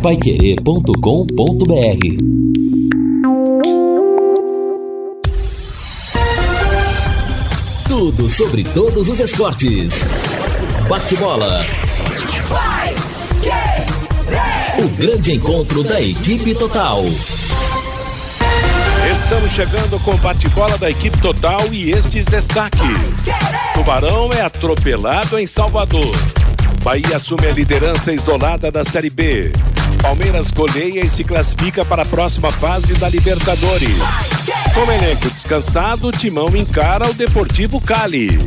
paiquerê.com.br Tudo sobre todos os esportes. Bate-bola. O grande encontro da equipe total. Estamos chegando com o bate-bola da equipe total e estes destaques. Tubarão é atropelado em Salvador. Bahia assume a liderança isolada da Série B. Palmeiras goleia e se classifica para a próxima fase da Libertadores. Com elenco descansado, Timão encara o Deportivo Cali.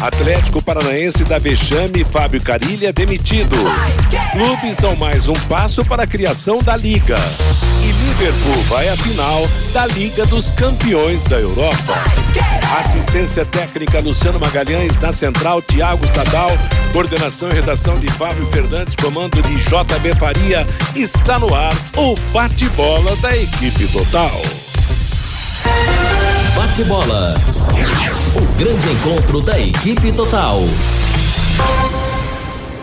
Atlético Paranaense da Vexame, Fábio Carilha demitido. Clubes dão mais um passo para a criação da Liga. E Liverpool vai à final da Liga dos Campeões da Europa. Assistência técnica Luciano Magalhães, na central Tiago Sadal, coordenação e redação de Fábio Fernandes, comando de JB Faria. Está no ar o bate-bola da equipe total. Bate-bola. O grande encontro da equipe total.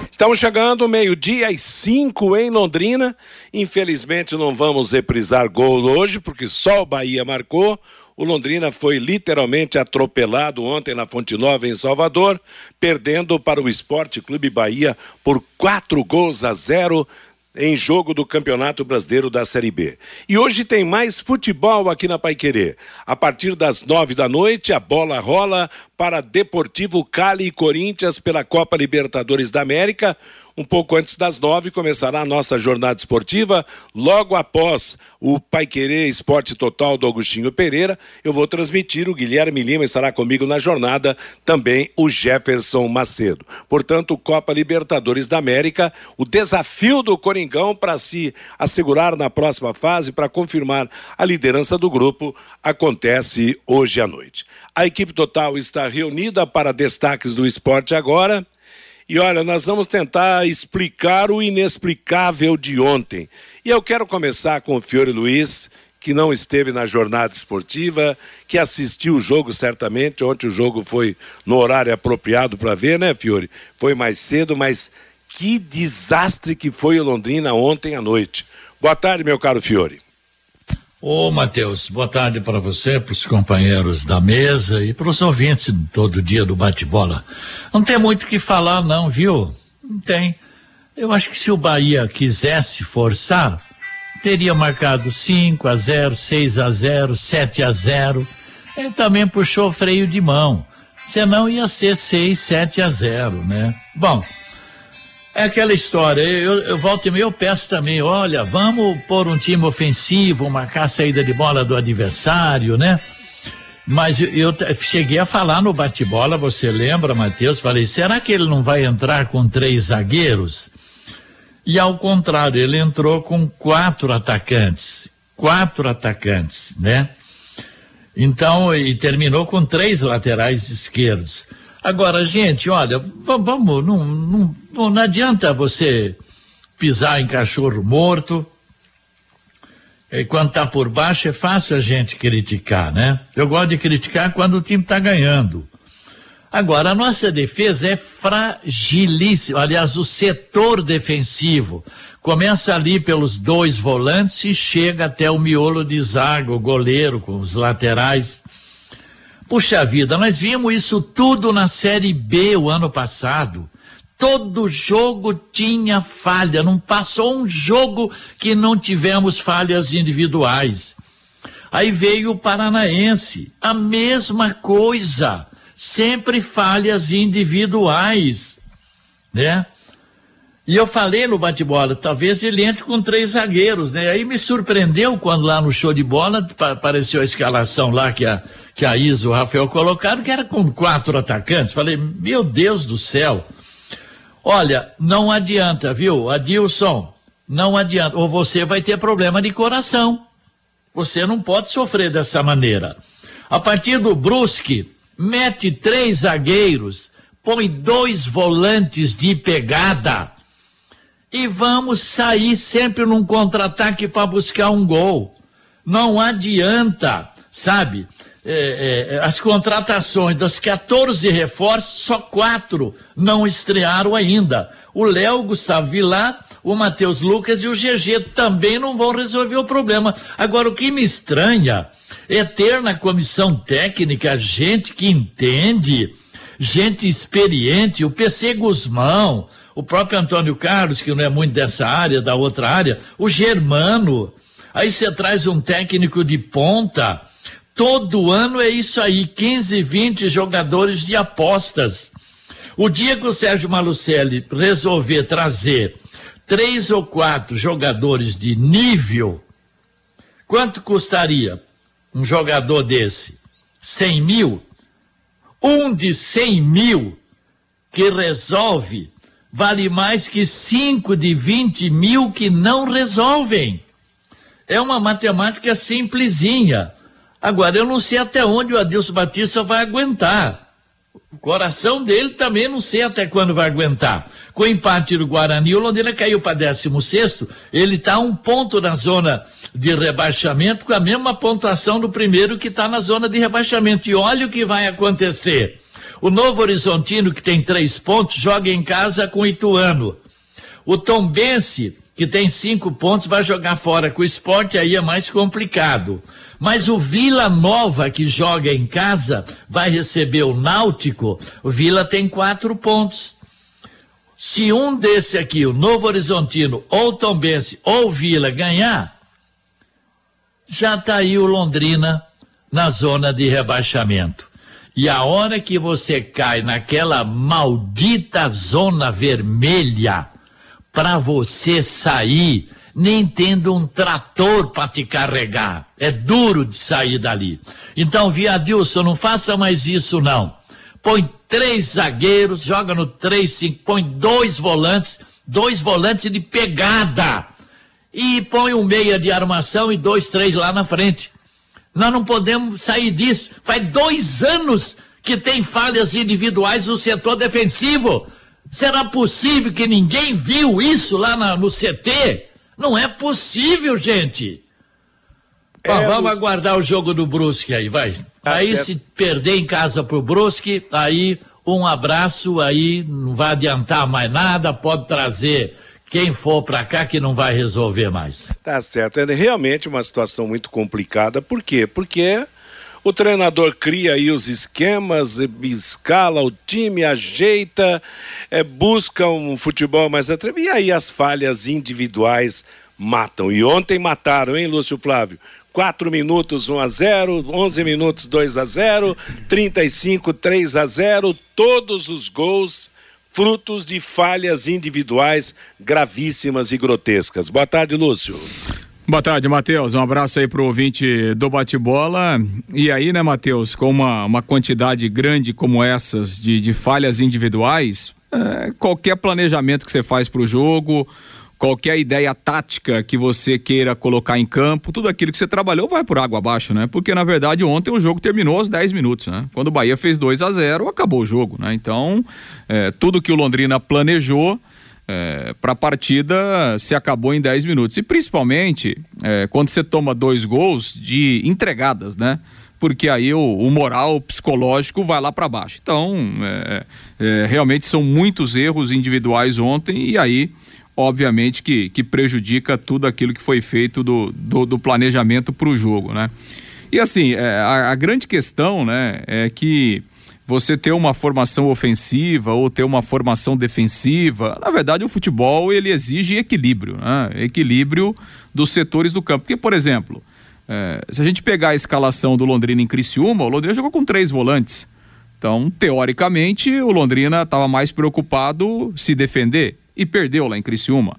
Estamos chegando meio-dia e cinco em Londrina. Infelizmente não vamos reprisar gol hoje, porque só o Bahia marcou. O Londrina foi literalmente atropelado ontem na Fonte Nova, em Salvador, perdendo para o Esporte Clube Bahia por quatro gols a zero em jogo do Campeonato Brasileiro da Série B. E hoje tem mais futebol aqui na Paiquerê. A partir das nove da noite, a bola rola para Deportivo Cali e Corinthians pela Copa Libertadores da América. Um pouco antes das nove começará a nossa jornada esportiva. Logo após o Pai Querer Esporte Total do Agostinho Pereira, eu vou transmitir. O Guilherme Lima estará comigo na jornada, também o Jefferson Macedo. Portanto, Copa Libertadores da América, o desafio do Coringão para se assegurar na próxima fase, para confirmar a liderança do grupo, acontece hoje à noite. A equipe total está reunida para destaques do esporte agora. E olha, nós vamos tentar explicar o inexplicável de ontem. E eu quero começar com o Fiore Luiz, que não esteve na jornada esportiva, que assistiu o jogo certamente. Ontem o jogo foi no horário apropriado para ver, né, Fiore? Foi mais cedo, mas que desastre que foi o Londrina ontem à noite. Boa tarde, meu caro Fiore. Ô, Matheus, boa tarde para você, para os companheiros da mesa e para os ouvintes todo dia do bate-bola. Não tem muito o que falar, não, viu? Não tem. Eu acho que se o Bahia quisesse forçar, teria marcado 5 a 0, 6 a 0, 7 a 0. Ele também puxou freio de mão. Senão ia ser 6, 7 a 0, né? Bom, é aquela história, eu, eu volto e meio, eu peço também, olha, vamos pôr um time ofensivo, marcar a saída de bola do adversário, né? Mas eu, eu cheguei a falar no bate-bola, você lembra, Matheus? Falei, será que ele não vai entrar com três zagueiros? E ao contrário, ele entrou com quatro atacantes. Quatro atacantes, né? Então, e terminou com três laterais esquerdos. Agora, gente, olha, vamos, não, não, não adianta você pisar em cachorro morto. E quando está por baixo é fácil a gente criticar, né? Eu gosto de criticar quando o time está ganhando. Agora, a nossa defesa é fragilíssima. Aliás, o setor defensivo começa ali pelos dois volantes e chega até o miolo de zaga, o goleiro com os laterais. Puxa vida, nós vimos isso tudo na Série B o ano passado. Todo jogo tinha falha, não passou um jogo que não tivemos falhas individuais. Aí veio o Paranaense, a mesma coisa, sempre falhas individuais, né? E eu falei no bate-bola, talvez ele entre com três zagueiros, né? Aí me surpreendeu quando lá no show de bola apareceu a escalação lá que a que a Isa e o Rafael colocaram, que era com quatro atacantes. Falei, meu Deus do céu. Olha, não adianta, viu? Adilson, não adianta. Ou você vai ter problema de coração. Você não pode sofrer dessa maneira. A partir do Brusque, mete três zagueiros, põe dois volantes de pegada e vamos sair sempre num contra-ataque para buscar um gol. Não adianta, sabe? É, é, as contratações das 14 reforços, só quatro não estrearam ainda. O Léo, Gustavo Vilar, o Matheus Lucas e o GG também não vão resolver o problema. Agora, o que me estranha é ter na comissão técnica gente que entende, gente experiente, o PC Guzmão, o próprio Antônio Carlos, que não é muito dessa área, da outra área, o Germano. Aí você traz um técnico de ponta. Todo ano é isso aí, 15, 20 jogadores de apostas. O dia que o Sérgio Malucelli resolver trazer três ou quatro jogadores de nível, quanto custaria um jogador desse? 100 mil? Um de 100 mil que resolve vale mais que cinco de 20 mil que não resolvem. É uma matemática simplesinha. Agora, eu não sei até onde o Adilson Batista vai aguentar. O coração dele também não sei até quando vai aguentar. Com o empate do Guarani, o Londrina caiu para 16. Ele está um ponto na zona de rebaixamento, com a mesma pontuação do primeiro que está na zona de rebaixamento. E olha o que vai acontecer. O Novo Horizontino, que tem três pontos, joga em casa com o Ituano. O Tombense, que tem cinco pontos, vai jogar fora com o esporte, aí é mais complicado. Mas o Vila Nova, que joga em casa, vai receber o Náutico. O Vila tem quatro pontos. Se um desse aqui, o Novo Horizontino, ou Tombense, ou Vila ganhar, já está aí o Londrina na zona de rebaixamento. E a hora que você cai naquela maldita zona vermelha, para você sair, nem tendo um trator para te carregar. É duro de sair dali. Então, Viadilson, não faça mais isso não. Põe três zagueiros, joga no três, cinco, põe dois volantes, dois volantes de pegada. E põe um meia de armação e dois, três lá na frente. Nós não podemos sair disso. Faz dois anos que tem falhas individuais no setor defensivo. Será possível que ninguém viu isso lá na, no CT? Não é possível, gente. É, vamos os... aguardar o jogo do Brusque aí, vai. Tá aí certo. se perder em casa pro Brusque, aí um abraço, aí não vai adiantar mais nada, pode trazer quem for para cá que não vai resolver mais. Tá certo. É realmente uma situação muito complicada. Por quê? Porque o treinador cria aí os esquemas, escala o time, ajeita, é, busca um futebol mais atrevido. E aí as falhas individuais matam. E ontem mataram, hein, Lúcio Flávio? 4 minutos 1 a 0, 11 minutos 2 a 0, 35 3 a 0, todos os gols frutos de falhas individuais gravíssimas e grotescas. Boa tarde, Lúcio. Boa tarde, Matheus. Um abraço aí pro ouvinte do bate-bola. E aí, né, Matheus, com uma, uma quantidade grande como essas de, de falhas individuais, é, qualquer planejamento que você faz pro jogo, qualquer ideia tática que você queira colocar em campo, tudo aquilo que você trabalhou vai por água abaixo, né? Porque na verdade ontem o jogo terminou aos 10 minutos, né? Quando o Bahia fez 2 a 0 acabou o jogo, né? Então, é, tudo que o Londrina planejou é, para a partida se acabou em 10 minutos. E principalmente é, quando você toma dois gols de entregadas, né? Porque aí o, o moral psicológico vai lá para baixo. Então, é, é, realmente são muitos erros individuais ontem e aí obviamente que, que prejudica tudo aquilo que foi feito do, do, do planejamento para o jogo, né? E assim, é, a, a, grande questão, né, é que você ter uma formação ofensiva ou ter uma formação defensiva, na verdade o futebol ele exige equilíbrio, né? Equilíbrio dos setores do campo. Porque, por exemplo, é, se a gente pegar a escalação do Londrina em Criciúma, o Londrina jogou com três volantes. Então, teoricamente, o Londrina estava mais preocupado se defender e perdeu lá em Criciúma.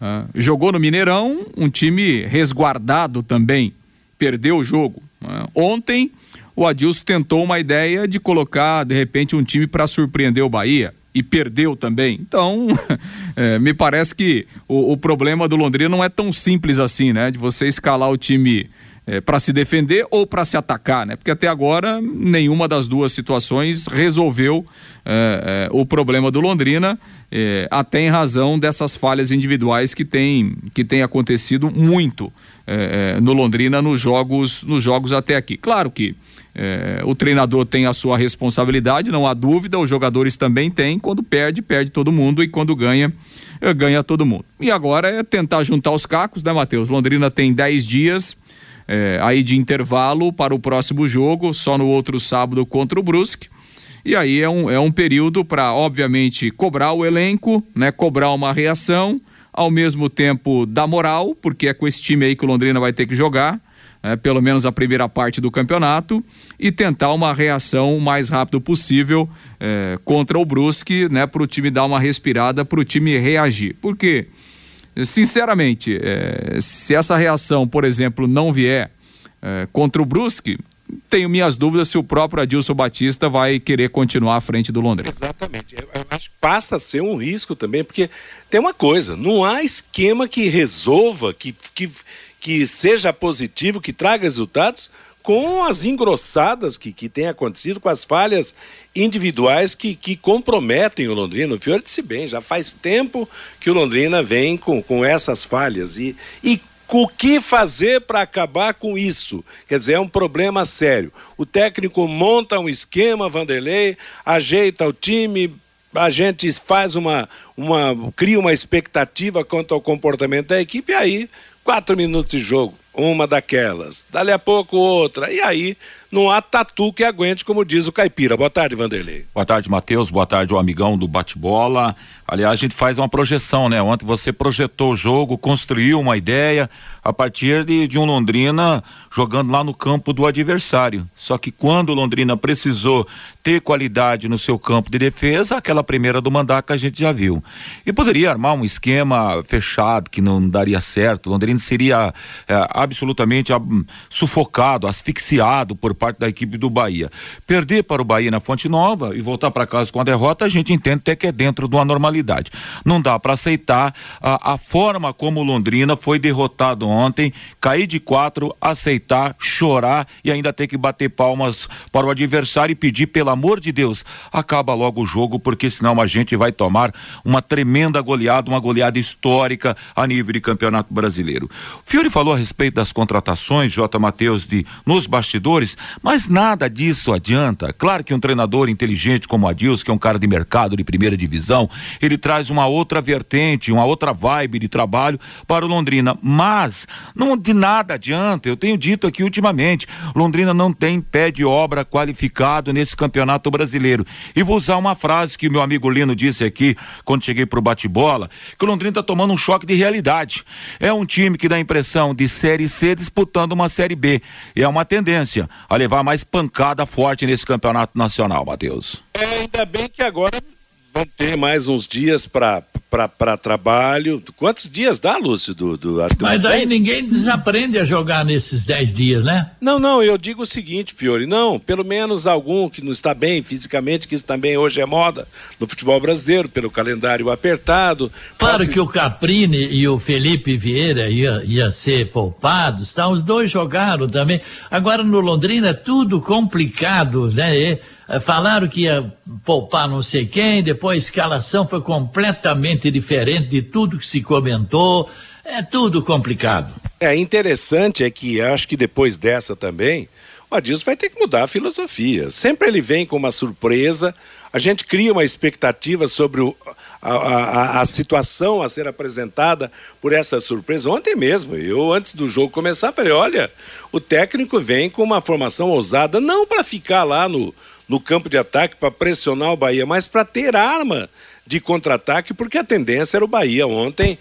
Uh, jogou no Mineirão, um time resguardado também, perdeu o jogo. Uh, ontem, o Adilson tentou uma ideia de colocar, de repente, um time para surpreender o Bahia e perdeu também. Então, é, me parece que o, o, problema do Londrina não é tão simples assim, né? De você escalar o time é, para se defender ou para se atacar, né? Porque até agora nenhuma das duas situações resolveu é, é, o problema do Londrina, é, até em razão dessas falhas individuais que tem, que tem acontecido muito é, no Londrina nos jogos, nos jogos até aqui. Claro que o treinador tem a sua responsabilidade, não há dúvida, os jogadores também têm. Quando perde, perde todo mundo e quando ganha, ganha todo mundo. E agora é tentar juntar os cacos, né, Matheus? Londrina tem 10 dias é, aí de intervalo para o próximo jogo, só no outro sábado contra o Brusque. E aí é um, é um período para, obviamente, cobrar o elenco, né? Cobrar uma reação, ao mesmo tempo dar moral, porque é com esse time aí que o Londrina vai ter que jogar. É, pelo menos a primeira parte do campeonato, e tentar uma reação o mais rápido possível é, contra o Brusque, né, para o time dar uma respirada, para o time reagir. Porque Sinceramente, é, se essa reação, por exemplo, não vier é, contra o Brusque, tenho minhas dúvidas se o próprio Adilson Batista vai querer continuar à frente do Londrina. Exatamente. Eu acho que passa a ser um risco também, porque tem uma coisa, não há esquema que resolva, que, que, que seja positivo, que traga resultados com as engrossadas que, que tem acontecido, com as falhas individuais que, que comprometem o Londrina. O Fiore disse bem, já faz tempo que o Londrina vem com, com essas falhas. E, e o que fazer para acabar com isso? Quer dizer, é um problema sério. O técnico monta um esquema, Vanderlei, ajeita o time, a gente faz uma, uma cria uma expectativa quanto ao comportamento da equipe e aí quatro minutos de jogo uma daquelas, dali a pouco outra, e aí não há tatu que aguente, como diz o caipira. Boa tarde, Vanderlei. Boa tarde, Matheus. Boa tarde, o amigão do bate-bola. Aliás, a gente faz uma projeção, né? Ontem você projetou o jogo, construiu uma ideia a partir de, de um Londrina jogando lá no campo do adversário. Só que quando o Londrina precisou ter qualidade no seu campo de defesa, aquela primeira do Mandaca a gente já viu. E poderia armar um esquema fechado que não daria certo. O Londrina seria é, absolutamente sufocado, asfixiado por parte da equipe do Bahia. Perder para o Bahia na Fonte Nova e voltar para casa com a derrota, a gente entende até que é dentro de uma normalidade. Não dá para aceitar a, a forma como Londrina foi derrotado ontem, cair de quatro, aceitar, chorar e ainda ter que bater palmas para o adversário e pedir, pelo amor de Deus, acaba logo o jogo, porque senão a gente vai tomar uma tremenda goleada, uma goleada histórica a nível de campeonato brasileiro. Fiore falou a respeito das contratações, J. Matheus, de nos bastidores, mas nada disso adianta. Claro que um treinador inteligente como Adilson, que é um cara de mercado de primeira divisão, ele traz uma outra vertente, uma outra vibe de trabalho para o Londrina. Mas não de nada adianta. Eu tenho dito aqui ultimamente, Londrina não tem pé de obra qualificado nesse campeonato brasileiro. E vou usar uma frase que o meu amigo Lino disse aqui quando cheguei pro bate-bola, que o Londrina está tomando um choque de realidade. É um time que dá a impressão de série C disputando uma série B. E é uma tendência a levar mais pancada forte nesse campeonato nacional, Matheus. É, ainda bem que agora vão ter mais uns dias para para trabalho. Quantos dias dá, Lúcio? Do, do, Mas daí ninguém desaprende a jogar nesses dez dias, né? Não, não, eu digo o seguinte, Fiore, não, pelo menos algum que não está bem fisicamente, que isso também hoje é moda no futebol brasileiro, pelo calendário apertado. Claro que o Caprini e o Felipe Vieira ia, ia ser poupados, tá? os dois jogaram também. Agora no Londrina é tudo complicado, né? E falaram que ia poupar não sei quem, depois a escalação foi completamente diferente de tudo que se comentou. É tudo complicado. É interessante é que acho que depois dessa também, o Adilson vai ter que mudar a filosofia. Sempre ele vem com uma surpresa, a gente cria uma expectativa sobre o, a, a, a, situação a ser apresentada por essa surpresa. Ontem mesmo, eu, antes do jogo começar, falei: olha, o técnico vem com uma formação ousada, não para ficar lá no, no campo de ataque para pressionar o Bahia, mas para ter arma de contra-ataque, porque a tendência era o Bahia ontem,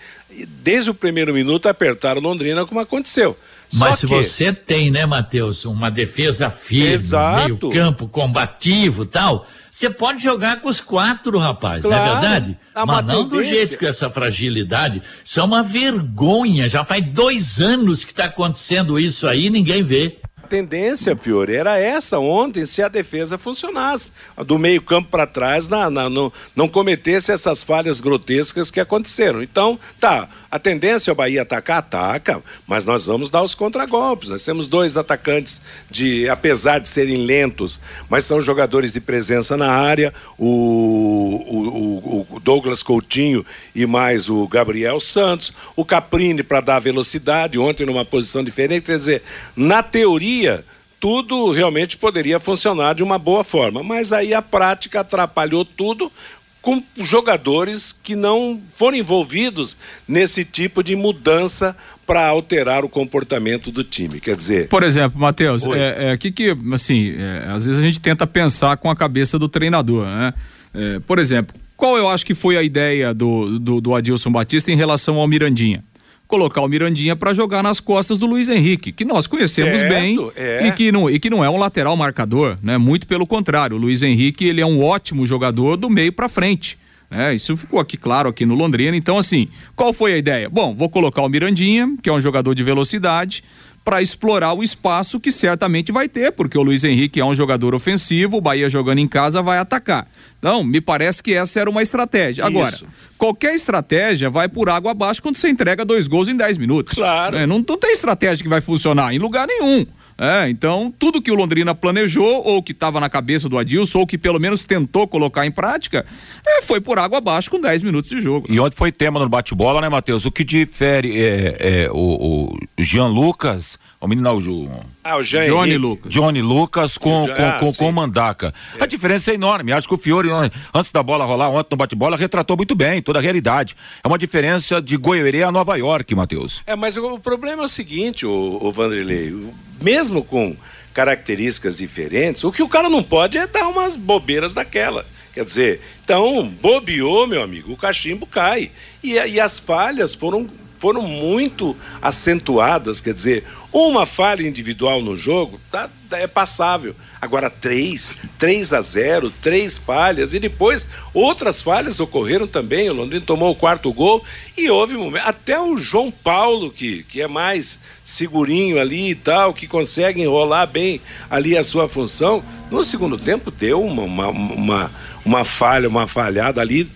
desde o primeiro minuto, apertar o Londrina, como aconteceu. Mas Só se que... você tem, né, Matheus, uma defesa firme, meio campo combativo tal, você pode jogar com os quatro, rapaz, claro, não é verdade? Mas não do jeito que essa fragilidade. Isso é uma vergonha. Já faz dois anos que está acontecendo isso aí ninguém vê tendência, Fiore, era essa ontem, se a defesa funcionasse. Do meio campo para trás, na, na, não, não cometesse essas falhas grotescas que aconteceram. Então, tá, a tendência é o Bahia atacar, ataca, mas nós vamos dar os contragolpes. Nós temos dois atacantes de, apesar de serem lentos, mas são jogadores de presença na área, o, o, o Douglas Coutinho e mais o Gabriel Santos, o Caprini para dar velocidade, ontem numa posição diferente, quer dizer, na teoria, tudo realmente poderia funcionar de uma boa forma, mas aí a prática atrapalhou tudo com jogadores que não foram envolvidos nesse tipo de mudança para alterar o comportamento do time. Quer dizer. Por exemplo, Matheus, é, é, que, que assim, é, às vezes a gente tenta pensar com a cabeça do treinador, né? É, por exemplo, qual eu acho que foi a ideia do, do, do Adilson Batista em relação ao Mirandinha? Colocar o Mirandinha para jogar nas costas do Luiz Henrique, que nós conhecemos certo, bem é. e, que não, e que não é um lateral marcador, né? Muito pelo contrário, o Luiz Henrique ele é um ótimo jogador do meio para frente. né? isso ficou aqui claro aqui no Londrina. Então, assim, qual foi a ideia? Bom, vou colocar o Mirandinha, que é um jogador de velocidade, para explorar o espaço que certamente vai ter, porque o Luiz Henrique é um jogador ofensivo, o Bahia jogando em casa vai atacar. Então, me parece que essa era uma estratégia. Agora, Isso. qualquer estratégia vai por água abaixo quando você entrega dois gols em 10 minutos. Claro. É, não, não tem estratégia que vai funcionar em lugar nenhum. É, então, tudo que o Londrina planejou, ou que estava na cabeça do Adilson, ou que pelo menos tentou colocar em prática, é, foi por água abaixo com 10 minutos de jogo. E ontem foi tema no bate-bola, né, Matheus? O que difere é, é o, o Jean Lucas o menino o, ah, o Jean Johnny Lucas. Johnny Lucas com, com, ah, com, com, o Mandaca. É. A diferença é enorme. Acho que o Fiore, antes da bola rolar, ontem no bate-bola, retratou muito bem toda a realidade. É uma diferença de Goiânia a Nova York, Matheus. É, mas o, problema é o seguinte, o, o Vanderlei, mesmo com características diferentes, o que o cara não pode é dar umas bobeiras daquela. Quer dizer, então, bobeou, meu amigo, o cachimbo cai. E, e as falhas foram foram muito acentuadas, quer dizer, uma falha individual no jogo tá, é passável. Agora, três, três a zero, três falhas, e depois outras falhas ocorreram também. O Londrina tomou o quarto gol e houve. Até o João Paulo, que, que é mais segurinho ali e tal, que consegue enrolar bem ali a sua função, no segundo tempo deu uma, uma, uma, uma falha, uma falhada ali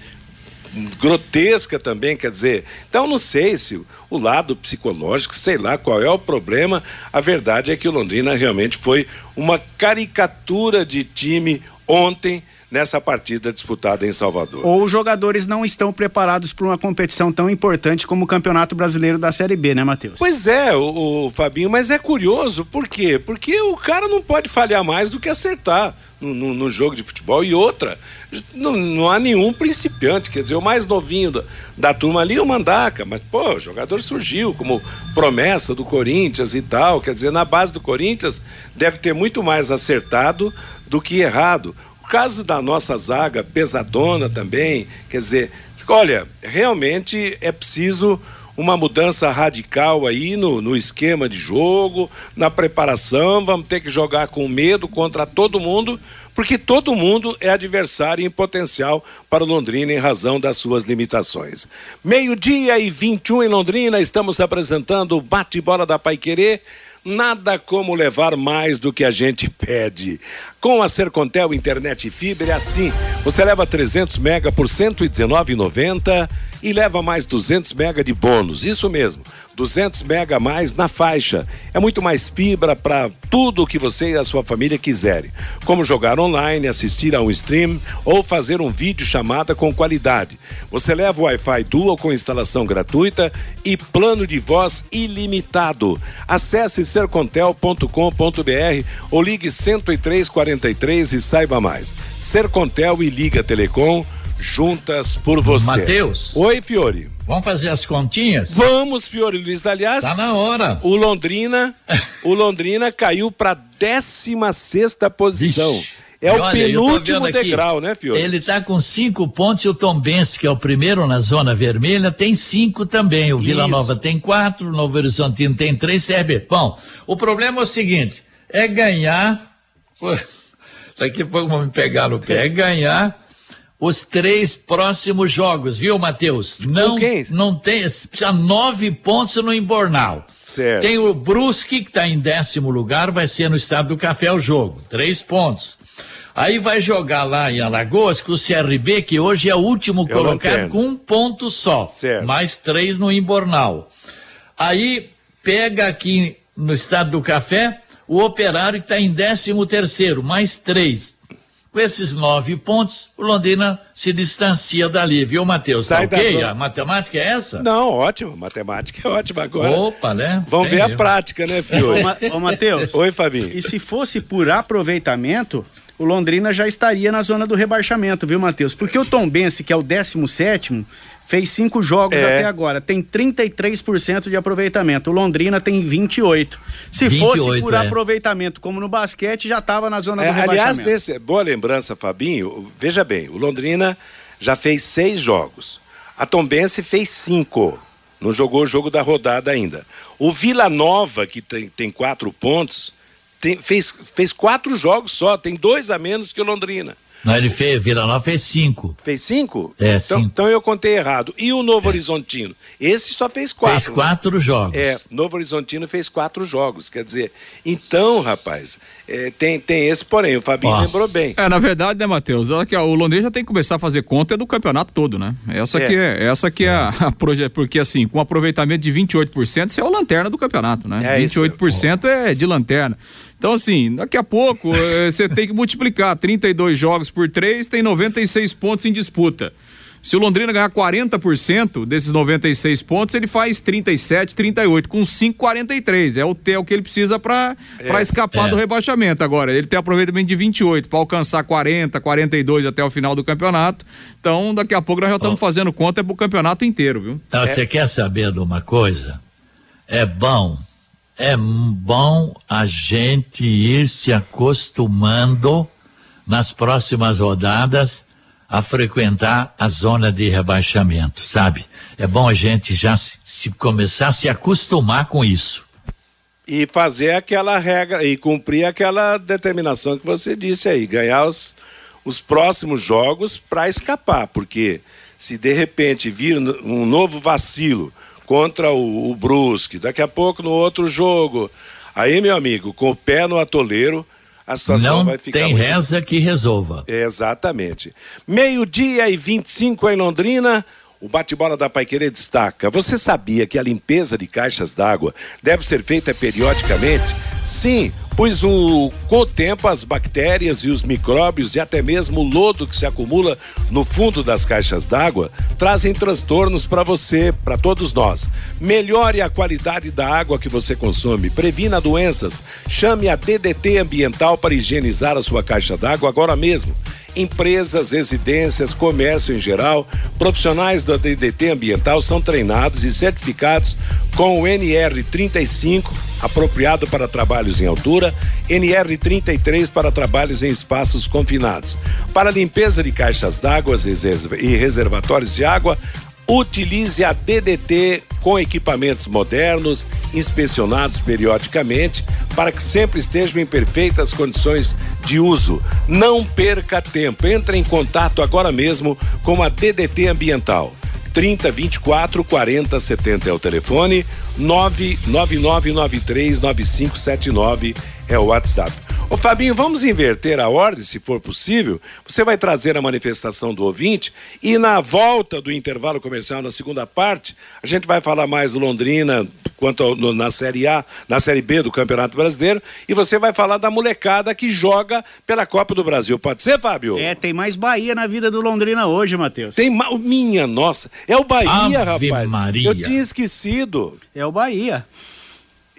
grotesca também, quer dizer. Então não sei se o lado psicológico, sei lá qual é o problema. A verdade é que o Londrina realmente foi uma caricatura de time ontem nessa partida disputada em Salvador. Ou os jogadores não estão preparados para uma competição tão importante como o Campeonato Brasileiro da Série B, né, Matheus? Pois é, o, o Fabinho, mas é curioso, por quê? Porque o cara não pode falhar mais do que acertar. No, no, jogo de futebol. E outra, não, não, há nenhum principiante, quer dizer, o mais novinho da, da turma ali é o Mandaca, mas, pô, o jogador surgiu como promessa do Corinthians e tal, quer dizer, na base do Corinthians deve ter muito mais acertado do que errado. O caso da nossa zaga, pesadona também, quer dizer, olha, realmente é preciso uma mudança radical aí no, no esquema de jogo, na preparação. Vamos ter que jogar com medo contra todo mundo, porque todo mundo é adversário em potencial para o Londrina em razão das suas limitações. Meio-dia e 21 em Londrina, estamos apresentando o bate-bola da Pai Querer. Nada como levar mais do que a gente pede. Com a Sercontel Internet e Fibra é assim. Você leva 300 mega por R$ 119,90 e leva mais 200 mega de bônus. Isso mesmo, 200 mega a mais na faixa. É muito mais fibra para tudo o que você e a sua família quiserem. Como jogar online, assistir a um stream ou fazer um vídeo chamada com qualidade. Você leva o Wi-Fi Dual com instalação gratuita e plano de voz ilimitado. Acesse sercontel.com.br ou ligue 10343 e saiba mais. Sercontel e Liga Telecom juntas por você. Matheus. Oi, Fiore. Vamos fazer as continhas? Vamos, Fiore Luiz. Aliás, tá na hora. O Londrina, o Londrina caiu para 16 sexta posição. É e o olha, penúltimo degrau, né, Fiore? Ele está com cinco pontos e o Tombense, que é o primeiro na zona vermelha, tem cinco também. O Vila Isso. Nova tem quatro, o Novo Horizontino tem três, CRB. Bom, o problema é o seguinte: é ganhar. Daqui a pouco vão me pegar no pé. É ganhar os três próximos jogos, viu, Matheus? Não, quem? não tem, já nove pontos no Embornal. Certo. Tem o Brusque, que está em décimo lugar, vai ser no Estado do Café o jogo, três pontos. Aí vai jogar lá em Alagoas com o CRB, que hoje é o último colocado com um ponto só. Certo. Mais três no Embornal. Aí pega aqui no Estado do Café o Operário que está em décimo terceiro, mais três. Com esses nove pontos, o Londrina se distancia dali, viu, Matheus? Tá Sai da ok? zona. A matemática é essa? Não, ótimo. Matemática é ótima agora. Opa, né? Vamos Tem ver a prática, né, Ô, Fiore? Ma- ô Matheus. Oi, Fabinho. E se fosse por aproveitamento, o Londrina já estaria na zona do rebaixamento, viu, Matheus? Porque o Tombense, que é o 17 fez cinco jogos É. até agora, tem 33% de aproveitamento. O Londrina tem 28. Se fosse 28, por é. aproveitamento, como no basquete, já estava na zona É, do rebaixamento. aliás, desse, boa lembrança, Fabinho. Veja bem, o Londrina já fez seis jogos. A Tombense fez cinco. Não jogou o jogo da rodada ainda. O Vila Nova, que tem, tem quatro pontos, tem- fez, fez quatro jogos só, tem dois a menos que o Londrina. Não, ele fez, Vila Nova fez cinco. Fez cinco? É, então, cinco. então eu contei errado. E o Novo Horizontino? Esse só fez quatro. Fez quatro jogos. É, Novo Horizontino fez quatro jogos. Quer dizer, então, rapaz, é, tem, tem esse porém. O Fabinho Ó. lembrou bem. É, na verdade, né, Matheus? Olha que, O Londrina já tem que começar a fazer conta é do campeonato todo, né? Essa É. que é, essa que é a, a proje- porque assim, com aproveitamento de 28%, você é o lanterna do campeonato, né? É isso. 28% é de lanterna. Então, assim, daqui a pouco eh, você tem que multiplicar 32 jogos por 3, tem 96 pontos em disputa. Se o Londrina ganhar 40% desses 96 pontos, ele faz 37, 38, com 5, 43. É o, é o que ele precisa para É. escapar É. do rebaixamento. Agora, ele tem aproveitamento de 28 para alcançar 40, 42 até o final do campeonato. Então, daqui a pouco nós já estamos fazendo conta é pro campeonato inteiro, viu? Então, você quer saber de uma coisa? É bom, é bom a gente ir se acostumando nas próximas rodadas a frequentar a zona de rebaixamento, sabe? É bom a gente já se, se começar a se acostumar com isso. E fazer aquela regra e cumprir aquela determinação que você disse aí, ganhar os, os próximos jogos para escapar, porque se de repente vir um novo vacilo contra o, o Brusque, daqui a pouco no outro jogo, aí meu amigo, com o pé no atoleiro, a situação Não vai ficar tem muito reza que resolva. Exatamente. Meio-dia e 25 em Londrina. O bate-bola da Paiquerê destaca. Você sabia que a limpeza de caixas d'água deve ser feita periodicamente? Sim, pois o, com o tempo as bactérias e os micróbios e até mesmo o lodo que se acumula no fundo das caixas d'água trazem transtornos para você, para todos nós. Melhore a qualidade da água que você consome, previna doenças. Chame a DDT Ambiental para higienizar a sua caixa d'água agora mesmo empresas, residências, comércio em geral, profissionais da DDT Ambiental são treinados e certificados com o NR35, apropriado para trabalhos em altura, NR33 para trabalhos em espaços confinados. Para limpeza de caixas d'água e reservatórios de água, Utilize a DDT com equipamentos modernos, inspecionados periodicamente, para que sempre estejam em perfeitas condições de uso. Não perca tempo. Entre em contato agora mesmo com a DDT Ambiental. 30 24 40 70 é o telefone, 99993 9579 é o WhatsApp. Ô Fabinho, vamos inverter a ordem, se for possível. Você vai trazer a manifestação do ouvinte e na volta do intervalo comercial, na segunda parte, a gente vai falar mais do Londrina quanto ao, no, na Série A, na Série B do Campeonato Brasileiro e você vai falar da molecada que joga pela Copa do Brasil. Pode ser, Fábio? É, tem mais Bahia na vida do Londrina hoje, Matheus. Tem ma... Minha nossa, é o Bahia, Ave rapaz. Maria. Eu tinha esquecido. É o Bahia.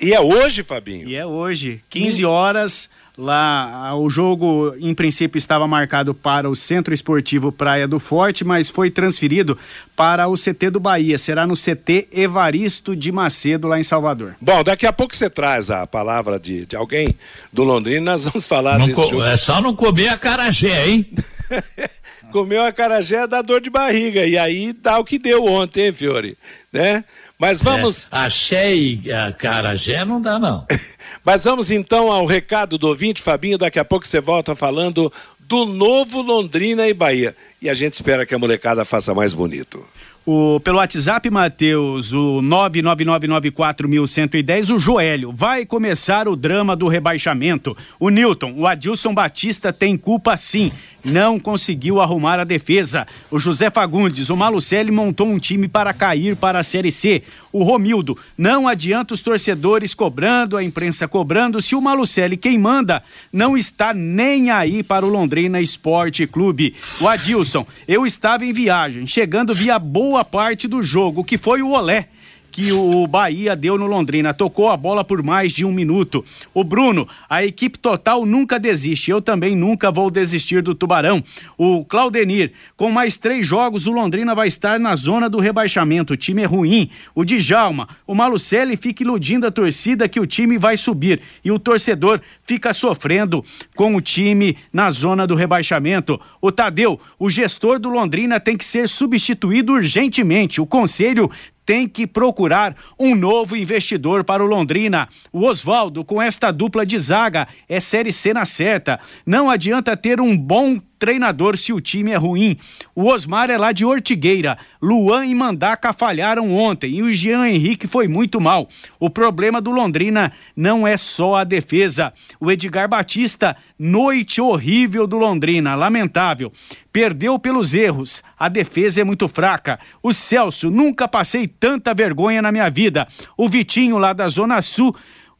E é hoje, Fabinho? E é hoje, 15 horas. Lá, ah, o jogo, em princípio, estava marcado para o Centro Esportivo Praia do Forte, mas foi transferido para o CT do Bahia. Será no CT Evaristo de Macedo, lá em Salvador. Bom, daqui a pouco você traz a palavra de, de alguém do Londrina, nós vamos falar Não desse jogo. é só não comer a carajé, hein? Comeu a carajé dá dor de barriga, e aí dá o que deu ontem, hein, Fiore? Né? Mas vamos, É, achei a carajé, não dá não. mas vamos então ao recado do ouvinte, Fabinho, daqui a pouco você volta falando do novo Londrina e Bahia. E a gente espera que a molecada faça mais bonito. O, pelo WhatsApp, Matheus, o 99994110, o Joélio. Vai começar o drama do rebaixamento. O Newton, o Adilson Batista tem culpa sim. Não conseguiu arrumar a defesa. O José Fagundes, o Malucelli montou um time para cair para a Série C. O Romildo, não adianta os torcedores cobrando, a imprensa cobrando, se o Malucelli, quem manda, não está nem aí para o Londrina Esporte Clube. O Adilson, eu estava em viagem, chegando via boa parte do jogo, que foi o Olé que o Bahia deu no Londrina. Tocou a bola por mais de um minuto. O Bruno, a equipe total nunca desiste. Eu também nunca vou desistir do Tubarão. O Claudenir, com mais três jogos, o Londrina vai estar na zona do rebaixamento. O time é ruim. O Djalma, o Malucelli fica iludindo a torcida que o time vai subir. E o torcedor fica sofrendo com o time na zona do rebaixamento. O Tadeu, o gestor do Londrina tem que ser substituído urgentemente. O conselho tem que procurar um novo investidor para o Londrina. O Oswaldo, com esta dupla de zaga, é Série C na certa. Não adianta ter um bom treinador se o time é ruim. O Osmar é lá de Ortigueira. Luan e Mandaca falharam ontem e o Jean Henrique foi muito mal. O problema do Londrina não é só a defesa. O Edgar Batista, noite horrível do Londrina, lamentável. Perdeu pelos erros. A defesa é muito fraca. O Celso, nunca passei tanta vergonha na minha vida. O Vitinho lá da Zona Sul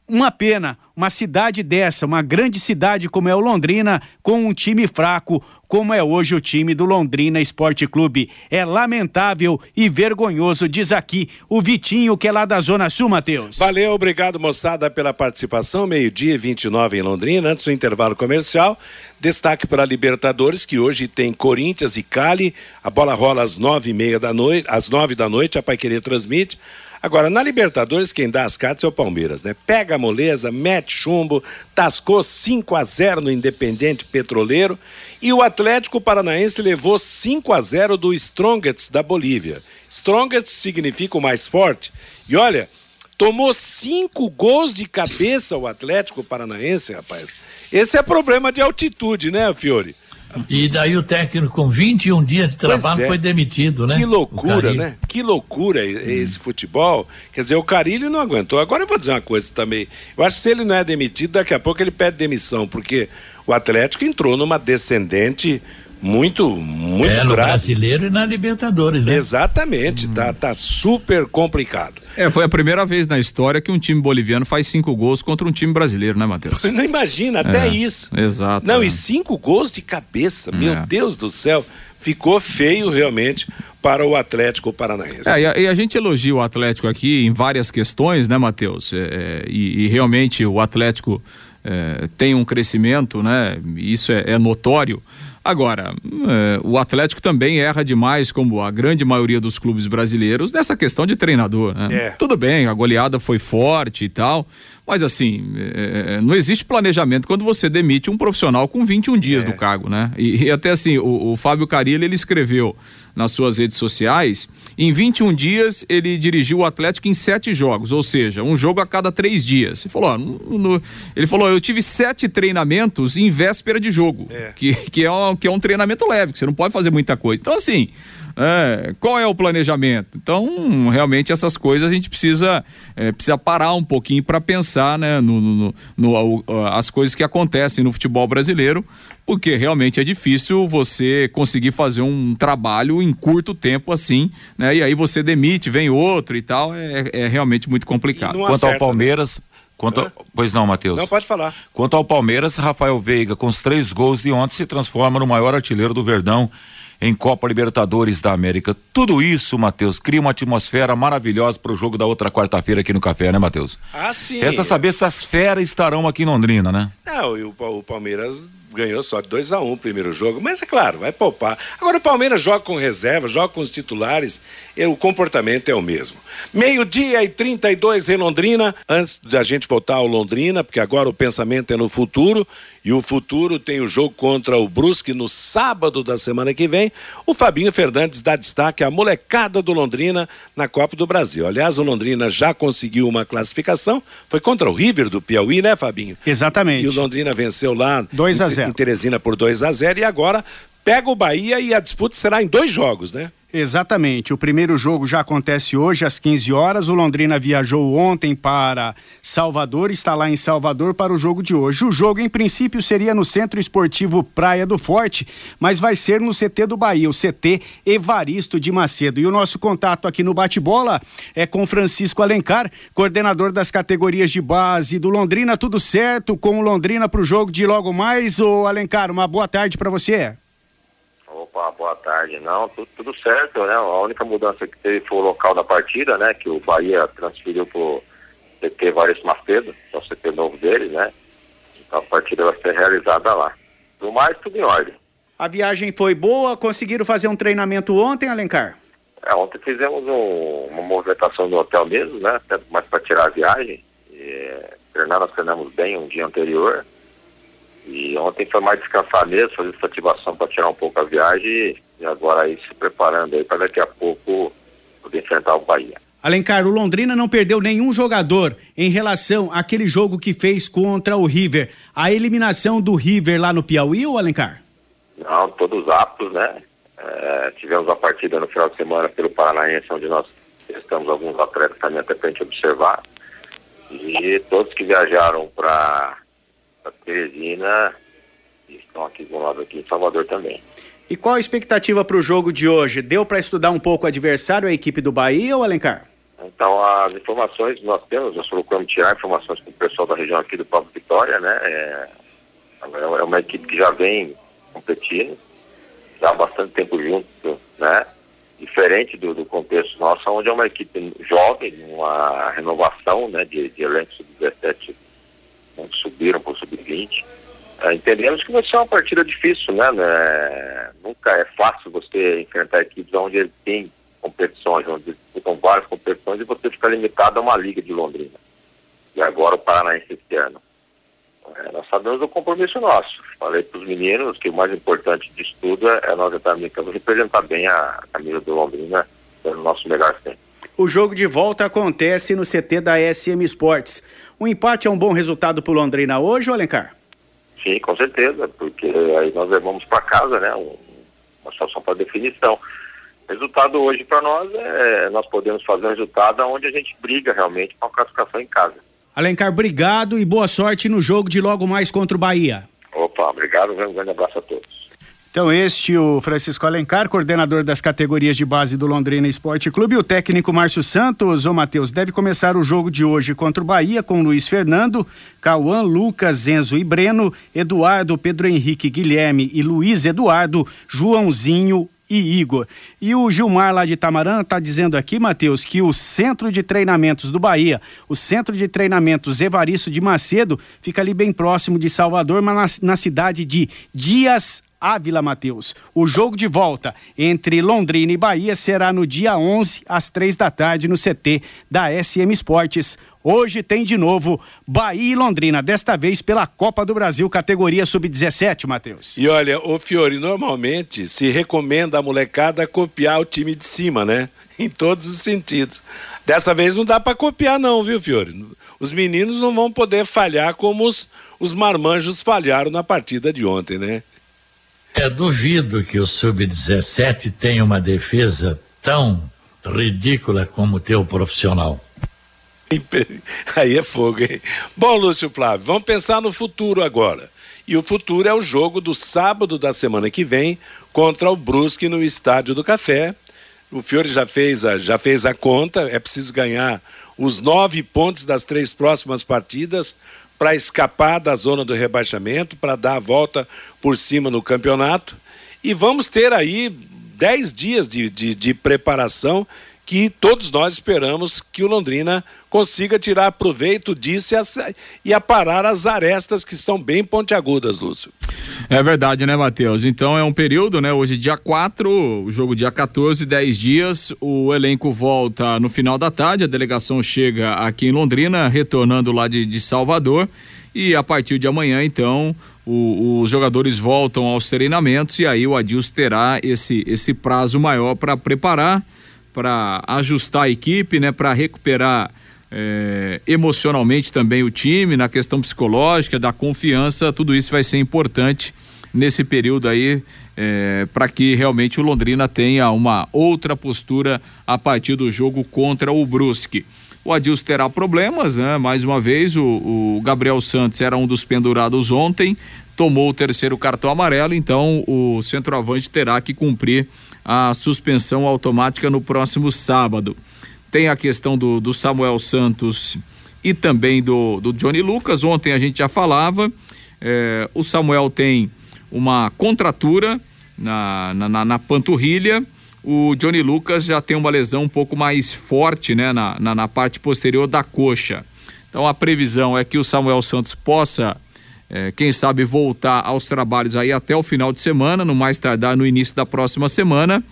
uma pena, uma cidade dessa, uma grande cidade como é o Londrina, com um time fraco, como é hoje o time do Londrina Esporte Clube. É lamentável e vergonhoso, diz aqui o Vitinho, que é lá da Zona Sul, Matheus. Valeu, obrigado, moçada, pela participação. Meio-dia 29 em Londrina. Antes do intervalo comercial, destaque para a Libertadores, que hoje tem Corinthians e Cali. A bola rola às nove e meia da noite, às nove da noite, a Pai Querer transmite. Agora, na Libertadores, quem dá as cartas é o Palmeiras, né? Pega a moleza, mete chumbo, tascou 5 a 0 no Independente Petroleiro e o Atlético Paranaense levou 5 a 0 do Strongest da Bolívia. Strongest significa o mais forte. E olha, tomou cinco gols de cabeça o Atlético Paranaense, rapaz. Esse é problema de altitude, né, Fiore? E daí o técnico com 21 dias de trabalho é. foi demitido, né? Que loucura, né? Que loucura hum. esse futebol. Quer dizer, o Carilho não aguentou. Agora eu vou dizer uma coisa também. Eu acho que se ele não é demitido, daqui a pouco ele pede demissão, porque o Atlético entrou numa descendente muito, muito é, no grave. brasileiro e na Libertadores, né? Exatamente, hum. tá, tá super complicado. É, foi a primeira vez na história que um time boliviano faz cinco gols contra um time brasileiro, né, Matheus? Não imagina, até é, isso. Exato. Não, é. e cinco gols de cabeça, meu é. Deus do céu. Ficou feio realmente para o Atlético Paranaense. É, e, a, e, a, gente elogia o Atlético aqui em várias questões, né, Matheus? É, é, e, e, realmente o Atlético tem um crescimento, né? Isso é notório. Agora, é, o Atlético também erra demais, como a grande maioria dos clubes brasileiros, nessa questão de treinador. Né? É. Tudo bem, a goleada foi forte e tal, mas assim, é, não existe planejamento quando você demite um profissional com 21 dias é. do cargo, né? E, e até assim, o, o Fábio Carilli, ele escreveu nas suas redes sociais. Em 21 dias, ele dirigiu o Atlético em sete jogos, ou seja, um jogo a cada três dias. Ele falou: ó, no, no, ele falou eu tive sete treinamentos em véspera de jogo, é. Que, que, é um, que é um treinamento leve, que você não pode fazer muita coisa. Então, assim. É, qual é o planejamento? Então, realmente essas coisas a gente precisa é, precisa parar um pouquinho para pensar, né, no, no, no, no, as coisas que acontecem no futebol brasileiro porque realmente é difícil você conseguir fazer um trabalho em curto tempo assim, né? E aí você demite, vem outro e tal, é, é realmente muito complicado. Quanto acerta, ao né? Palmeiras, né? Quanto ao... Pois não, Matheus. Não, pode falar. Quanto ao Palmeiras, Rafael Veiga, com os três gols de ontem, se transforma no maior artilheiro do Verdão em Copa Libertadores da América. Tudo isso, Matheus, cria uma atmosfera maravilhosa para o jogo da outra quarta-feira aqui no Café, né, Matheus? Ah, sim. Resta saber se as feras estarão aqui em Londrina, né? Não, e o, o Palmeiras ganhou só de 2 a 1 um o primeiro jogo, mas é claro, vai poupar. Agora o Palmeiras joga com reserva, joga com os titulares, e o comportamento é o mesmo. Meio-dia e 32 em Londrina, antes da gente voltar ao Londrina, porque agora o pensamento é no futuro, e o futuro tem o jogo contra o Brusque no sábado da semana que vem. O Fabinho Fernandes dá destaque à molecada do Londrina na Copa do Brasil. Aliás, o Londrina já conseguiu uma classificação, foi contra o River do Piauí, né, Fabinho? Exatamente. E o Londrina venceu lá 2 a 0. 0. Em Teresina por 2 a 0 e agora pega o Bahia e a disputa será em dois jogos, né? Exatamente. O primeiro jogo já acontece hoje às 15 horas. O Londrina viajou ontem para Salvador, está lá em Salvador para o jogo de hoje. O jogo, em princípio, seria no Centro Esportivo Praia do Forte, mas vai ser no CT do Bahia, o CT Evaristo de Macedo. E o nosso contato aqui no Bate-Bola é com Francisco Alencar, coordenador das categorias de base do Londrina. Tudo certo com o Londrina para o jogo de logo mais? Ô Alencar, uma boa tarde para você. Opa, boa tarde. Não, tudo, tudo, certo, né? A única mudança que teve foi o local da partida, né? Que o Bahia transferiu pro CT Varisto Macedo, que é o CT novo dele, né? Então a partida vai ser realizada lá. Do mais, tudo em ordem. A viagem foi boa? Conseguiram fazer um treinamento ontem, Alencar? É, ontem fizemos um, uma movimentação no hotel mesmo, né? Até mais para tirar a viagem. E, treinar, nós treinamos bem um dia anterior. E ontem foi mais descansar mesmo, fazer essa ativação para tirar um pouco a viagem e agora aí se preparando aí para daqui a pouco poder enfrentar o Bahia. Alencar, o Londrina não perdeu nenhum jogador em relação àquele jogo que fez contra o River. A eliminação do River lá no Piauí, ou Alencar? Não, todos aptos, né? É, tivemos a partida no final de semana pelo Paranaense, onde nós testamos alguns atletas também até para a gente observar. E todos que viajaram para a Teresina estão aqui do lado aqui em Salvador também. E qual a expectativa para o jogo de hoje? Deu para estudar um pouco o adversário, a equipe do Bahia ou Alencar? Então, as informações nós temos, nós procuramos tirar informações com o pessoal da região aqui do próprio Vitória, né? É, é uma equipe que já vem competindo, já há bastante tempo junto, né? Diferente do, do contexto nosso, onde é uma equipe jovem, uma renovação né, de, de elenco sub-17 que subiram o sub-20. É, entendemos que vai ser uma partida difícil, né, né? Nunca é fácil você enfrentar equipes onde tem competições, onde disputam várias competições e você fica limitado a uma liga de Londrina. E agora o Paranaense esse ano. É, nós sabemos do compromisso nosso. Falei para os meninos que o mais importante de tudo é nós estarmos representar bem a camisa do Londrina no nosso melhor tempo. O jogo de volta acontece no CT da SM Sports. O empate é um bom resultado para o Londrina hoje, Alencar? Sim, com certeza, porque aí nós levamos para casa, né, uma situação para definição. Resultado hoje para nós é nós podemos fazer um resultado onde a gente briga realmente com a classificação em casa. Alencar, obrigado e boa sorte no jogo de logo mais contra o Bahia. Opa, obrigado, um grande abraço a todos. Então, este o Francisco Alencar, coordenador das categorias de base do Londrina Esporte Clube, e o técnico Márcio Santos, ô Matheus, deve começar o jogo de hoje contra o Bahia com Luiz Fernando, Cauã, Lucas, Enzo e Breno, Eduardo, Pedro Henrique, Guilherme e Luiz Eduardo, Joãozinho e Igor. E o Gilmar lá de Itamarã está dizendo aqui, Matheus, que o centro de treinamentos do Bahia, o centro de treinamentos Evaristo de Macedo, fica ali bem próximo de Salvador, mas na, na cidade de Dias Ávila Mateus. O jogo de volta entre Londrina e Bahia será no dia 11, às três da tarde, no CT da SM Esportes. Hoje tem de novo Bahia e Londrina, desta vez pela Copa do Brasil, categoria sub-17, Matheus. E olha, o Fiore, normalmente se recomenda a molecada copiar o time de cima, né? Em todos os sentidos. Dessa vez não dá para copiar, não, viu, Fiore? Os meninos não vão poder falhar como os, os marmanjos falharam na partida de ontem, né? É, duvido que o Sub-17 tenha uma defesa tão ridícula como o teu profissional. Aí é fogo, hein? Bom, Lúcio Flávio, vamos pensar no futuro agora. E o futuro é o jogo do sábado da semana que vem contra o Brusque no Estádio do Café. O Fiore já fez a, já fez a conta, é preciso ganhar os nove pontos das três próximas partidas para escapar da zona do rebaixamento, para dar a volta por cima no campeonato. E vamos ter aí dez dias de, de, de preparação que todos nós esperamos que o Londrina consiga tirar proveito disso e, aparar as arestas que estão bem pontiagudas, Lúcio. É verdade, né, Matheus? Então é um período, né? Hoje dia 4, o jogo dia 14, 10 dias, o elenco volta no final da tarde, a delegação chega aqui em Londrina, retornando lá de, de Salvador, e a partir de amanhã, então, o, os jogadores voltam aos treinamentos e aí o Adilson terá esse, esse prazo maior para preparar para ajustar a equipe, né, para recuperar é, emocionalmente também o time, na questão psicológica, da confiança, tudo isso vai ser importante nesse período aí é, para que realmente o Londrina tenha uma outra postura a partir do jogo contra o Brusque. O Adilson terá problemas, né? Mais uma vez, o, o Gabriel Santos era um dos pendurados ontem, tomou o terceiro cartão amarelo, então o centroavante terá que cumprir a suspensão automática no próximo sábado. Tem a questão do, do Samuel Santos e também do, do Johnny Lucas. Ontem a gente já falava. É, o Samuel tem uma contratura na, na, na, panturrilha. O Johnny Lucas já tem uma lesão um pouco mais forte né, na, na, na parte posterior da coxa. Então a previsão é que o Samuel Santos possa, é, quem sabe, voltar aos trabalhos aí até o final de semana, no mais tardar no início da próxima semana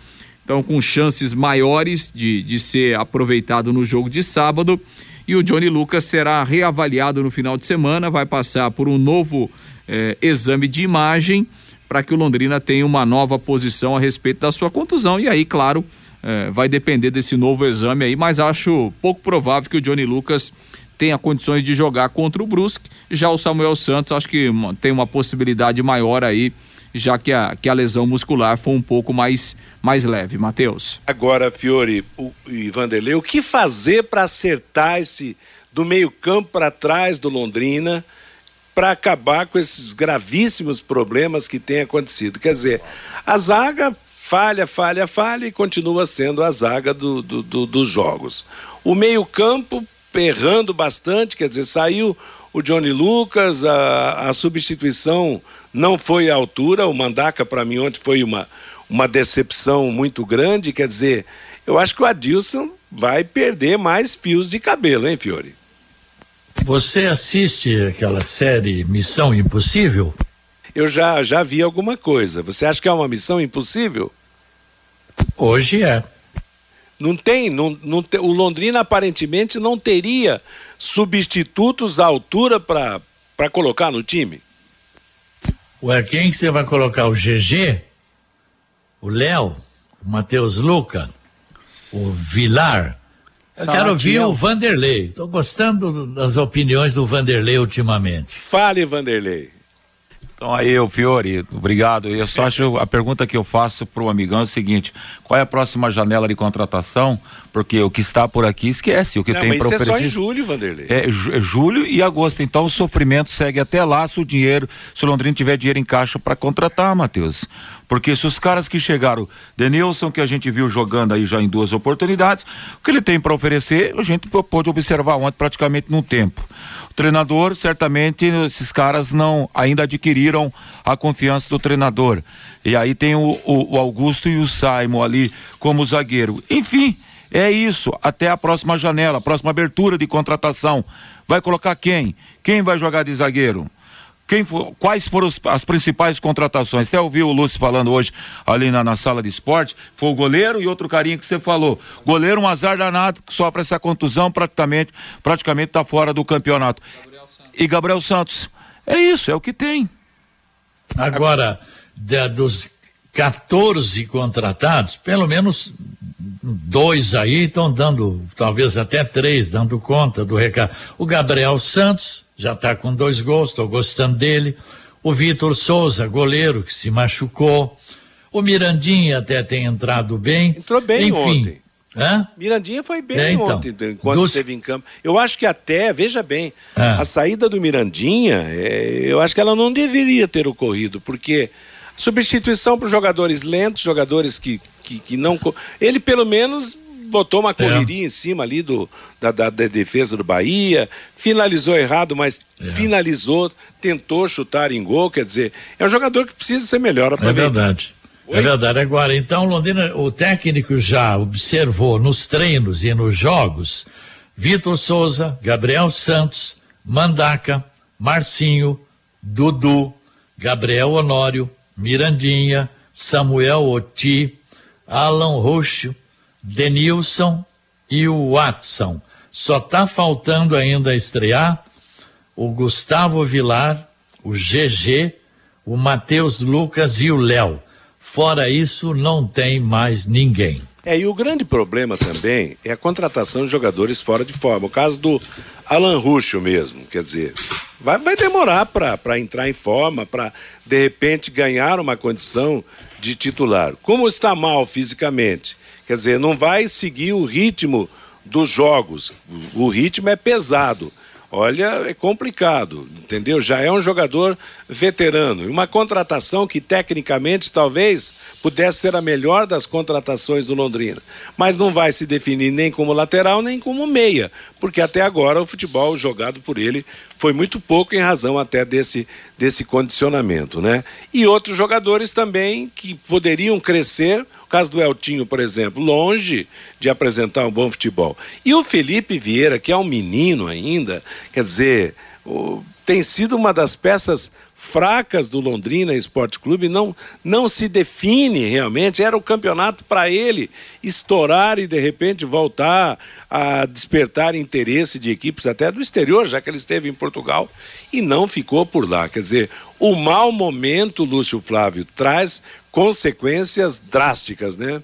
então com chances maiores de, de ser aproveitado no jogo de sábado. E o Johnny Lucas será reavaliado no final de semana, vai passar por um novo eh, exame de imagem para que o Londrina tenha uma nova posição a respeito da sua contusão. E aí, claro, eh, vai depender desse novo exame aí, mas acho pouco provável que o Johnny Lucas tenha condições de jogar contra o Brusque. Já o Samuel Santos, acho que tem uma possibilidade maior aí já que a, que a lesão muscular foi um pouco mais, mais leve. Matheus. Agora, Fiore e Vanderlei, o que fazer para acertar esse do meio-campo para trás do Londrina para acabar com esses gravíssimos problemas que têm acontecido? Quer dizer, a zaga falha, falha, falha e continua sendo a zaga do, do, do, dos jogos. O meio-campo errando bastante, quer dizer, saiu o Johnny Lucas, a, a substituição não foi à altura. O Mandaca, para mim, ontem foi uma, uma decepção muito grande. Quer dizer, eu acho que o Adilson vai perder mais fios de cabelo, hein, Fiore? Você assiste aquela série Missão Impossível? Eu já, já vi alguma coisa. Você acha que é uma missão impossível? Hoje é. Não tem, não, não te, o Londrina aparentemente não teria substitutos à altura para colocar no time. Ué, quem que você vai colocar? O GG? O Léo? O Matheus Luca? O Vilar? Eu quero ouvir o Vanderlei. Estou gostando das opiniões do Vanderlei ultimamente. Fale, Vanderlei. Então aí, o Fiore, obrigado. Eu só acho a pergunta que eu faço para o amigão é o seguinte: qual é a próxima janela de contratação? Porque o que está por aqui esquece, o que Não, tem para oferecer. É só em julho, Vanderlei. É, é, julho e agosto. Então o sofrimento segue até lá se o dinheiro, se o Londrina tiver dinheiro em caixa para contratar, Matheus. Porque se os caras que chegaram, Denilson, que a gente viu jogando aí já em duas oportunidades, o que ele tem para oferecer, a gente pôde observar ontem praticamente num tempo treinador, certamente esses caras não ainda adquiriram a confiança do treinador. E aí tem o, o, o Augusto e o Simon ali como zagueiro. Enfim, é isso. Até a próxima janela, a próxima abertura de contratação. Vai colocar quem? Quem vai jogar de zagueiro? Quem for, quais foram os, as principais contratações? Até ouvi o Lúcio falando hoje ali na, na, sala de esporte. Foi o goleiro e outro carinha que você falou. Goleiro, um azar danado que sofre essa contusão, praticamente praticamente está fora do campeonato. Gabriel e Gabriel Santos. É isso, é o que tem. Agora, da, dos 14 contratados, pelo menos dois aí estão dando, talvez até três, dando conta do recado. O Gabriel Santos já está com dois gols, estou gostando dele. O Vitor Souza, goleiro, que se machucou. O Mirandinha até tem entrado bem. Entrou bem Enfim, ontem. Hã? Mirandinha foi bem é, então, ontem, enquanto dos... esteve em campo. Eu acho que até, veja bem, ah. a saída do Mirandinha, é, eu acho que ela não deveria ter ocorrido, porque substituição para jogadores lentos, jogadores que, que, que não. Ele pelo menos botou uma é. correria é. em cima ali do, da, da, da, defesa do Bahia, finalizou errado, mas é. finalizou, tentou chutar em gol, quer dizer, é um jogador que precisa ser melhor É verdade. Oi? É verdade. Agora, então, Londrina, o técnico já observou nos treinos e nos jogos Vitor Souza, Gabriel Santos, Mandaca, Marcinho, Dudu, Gabriel Honório, Mirandinha, Samuel Oti, Alan Roxo, Denilson e o Watson. Só está faltando ainda estrear o Gustavo Vilar, o GG, o Matheus Lucas e o Léo. Fora isso, não tem mais ninguém. É, e o grande problema também é a contratação de jogadores fora de forma. O caso do Alan Ruschel mesmo, quer dizer, vai, vai demorar para entrar em forma, para de repente ganhar uma condição de titular. Como está mal fisicamente, quer dizer, não vai seguir o ritmo dos jogos. O ritmo é pesado olha, é complicado, entendeu? Já é um jogador veterano. Uma contratação que tecnicamente talvez pudesse ser a melhor das contratações do Londrina. Mas não vai se definir nem como lateral, nem como meia, porque até agora o futebol jogado por ele foi muito pouco em razão até desse, desse condicionamento, né? E outros jogadores também que poderiam crescer caso do Eltinho, por exemplo, longe de apresentar um bom futebol. E o Felipe Vieira, que é um menino ainda, quer dizer, tem sido uma das peças fracas do Londrina Esporte Clube, não, não se define realmente. Era o campeonato para ele estourar e de repente voltar a despertar interesse de equipes até do exterior, já que ele esteve em Portugal e não ficou por lá. Quer dizer, o mau momento, Lúcio Flávio, traz consequências drásticas, né?